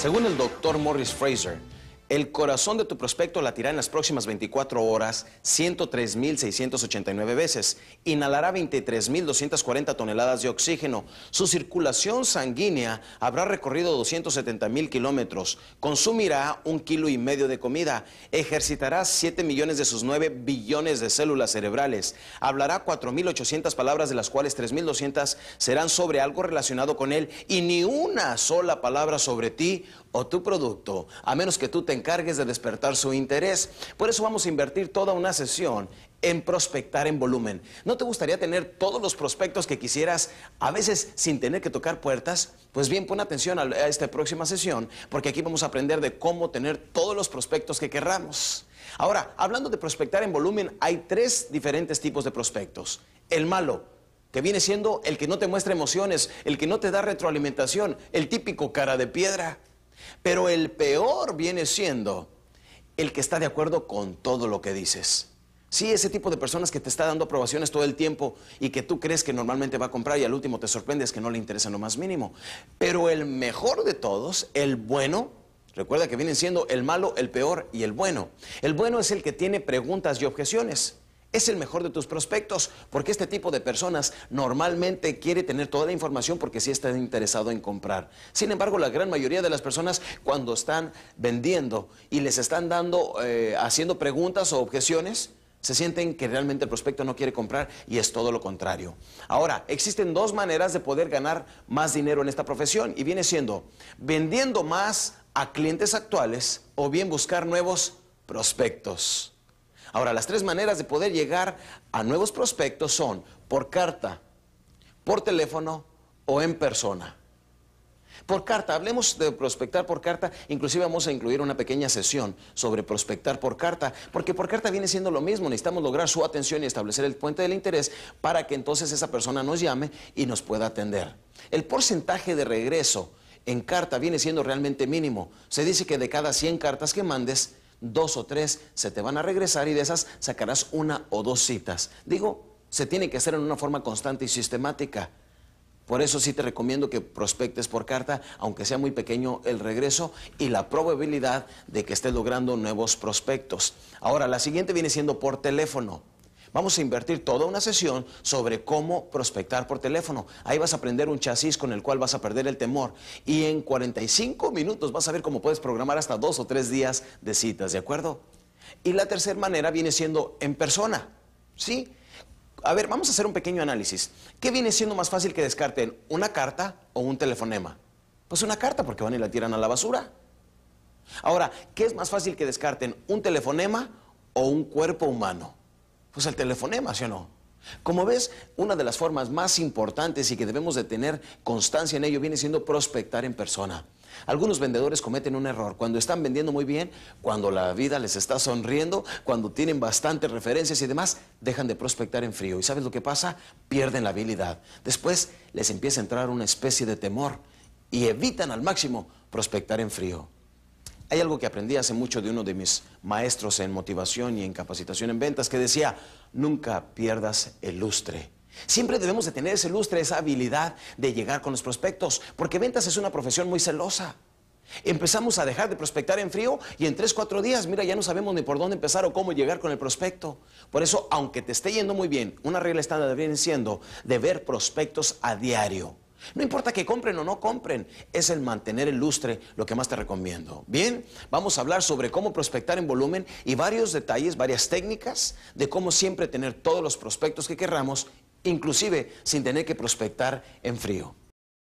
Según el doctor Morris Fraser, el corazón de tu prospecto latirá en las próximas 24 horas 103.689 veces. Inhalará 23.240 toneladas de oxígeno. Su circulación sanguínea habrá recorrido 270.000 kilómetros. Consumirá un kilo y medio de comida. Ejercitará 7 millones de sus 9 billones de células cerebrales. Hablará 4.800 palabras, de las cuales 3.200 serán sobre algo relacionado con él. Y ni una sola palabra sobre ti o tu producto, a menos que tú te encargues de despertar su interés. Por eso vamos a invertir toda una sesión en prospectar en volumen. ¿No te gustaría tener todos los prospectos que quisieras, a veces sin tener que tocar puertas? Pues bien, pon atención a esta próxima sesión, porque aquí vamos a aprender de cómo tener todos los prospectos que querramos. Ahora, hablando de prospectar en volumen, hay tres diferentes tipos de prospectos. El malo, que viene siendo el que no te muestra emociones, el que no te da retroalimentación, el típico cara de piedra. Pero el peor viene siendo el que está de acuerdo con todo lo que dices. Sí, ese tipo de personas que te está dando aprobaciones todo el tiempo y que tú crees que normalmente va a comprar y al último te sorprendes que no le interesa lo más mínimo. Pero el mejor de todos, el bueno, recuerda que vienen siendo el malo, el peor y el bueno. El bueno es el que tiene preguntas y objeciones es el mejor de tus prospectos, porque este tipo de personas normalmente quiere tener toda la información porque sí está interesado en comprar. Sin embargo, la gran mayoría de las personas cuando están vendiendo y les están dando, eh, haciendo preguntas o objeciones, se sienten que realmente el prospecto no quiere comprar y es todo lo contrario. Ahora, existen dos maneras de poder ganar más dinero en esta profesión y viene siendo vendiendo más a clientes actuales o bien buscar nuevos prospectos. Ahora, las tres maneras de poder llegar a nuevos prospectos son por carta, por teléfono o en persona. Por carta, hablemos de prospectar por carta, inclusive vamos a incluir una pequeña sesión sobre prospectar por carta, porque por carta viene siendo lo mismo, necesitamos lograr su atención y establecer el puente del interés para que entonces esa persona nos llame y nos pueda atender. El porcentaje de regreso en carta viene siendo realmente mínimo. Se dice que de cada 100 cartas que mandes, dos o tres se te van a regresar y de esas sacarás una o dos citas. Digo, se tiene que hacer en una forma constante y sistemática. Por eso sí te recomiendo que prospectes por carta, aunque sea muy pequeño el regreso y la probabilidad de que estés logrando nuevos prospectos. Ahora, la siguiente viene siendo por teléfono. Vamos a invertir toda una sesión sobre cómo prospectar por teléfono. Ahí vas a aprender un chasis con el cual vas a perder el temor. Y en 45 minutos vas a ver cómo puedes programar hasta dos o tres días de citas, ¿de acuerdo? Y la tercera manera viene siendo en persona. ¿Sí? A ver, vamos a hacer un pequeño análisis. ¿Qué viene siendo más fácil que descarten, una carta o un telefonema? Pues una carta, porque van y la tiran a la basura. Ahora, ¿qué es más fácil que descarten, un telefonema o un cuerpo humano? Pues el telefonema, ¿sí o no? Como ves, una de las formas más importantes y que debemos de tener constancia en ello viene siendo prospectar en persona. Algunos vendedores cometen un error cuando están vendiendo muy bien, cuando la vida les está sonriendo, cuando tienen bastantes referencias y demás, dejan de prospectar en frío. ¿Y sabes lo que pasa? Pierden la habilidad. Después les empieza a entrar una especie de temor y evitan al máximo prospectar en frío. Hay algo que aprendí hace mucho de uno de mis maestros en motivación y en capacitación en ventas que decía, nunca pierdas el lustre. Siempre debemos de tener ese lustre, esa habilidad de llegar con los prospectos, porque ventas es una profesión muy celosa. Empezamos a dejar de prospectar en frío y en tres, cuatro días, mira, ya no sabemos ni por dónde empezar o cómo llegar con el prospecto. Por eso, aunque te esté yendo muy bien, una regla estándar viene siendo de ver prospectos a diario. No importa que compren o no compren, es el mantener el lustre lo que más te recomiendo. Bien, vamos a hablar sobre cómo prospectar en volumen y varios detalles, varias técnicas de cómo siempre tener todos los prospectos que querramos, inclusive sin tener que prospectar en frío.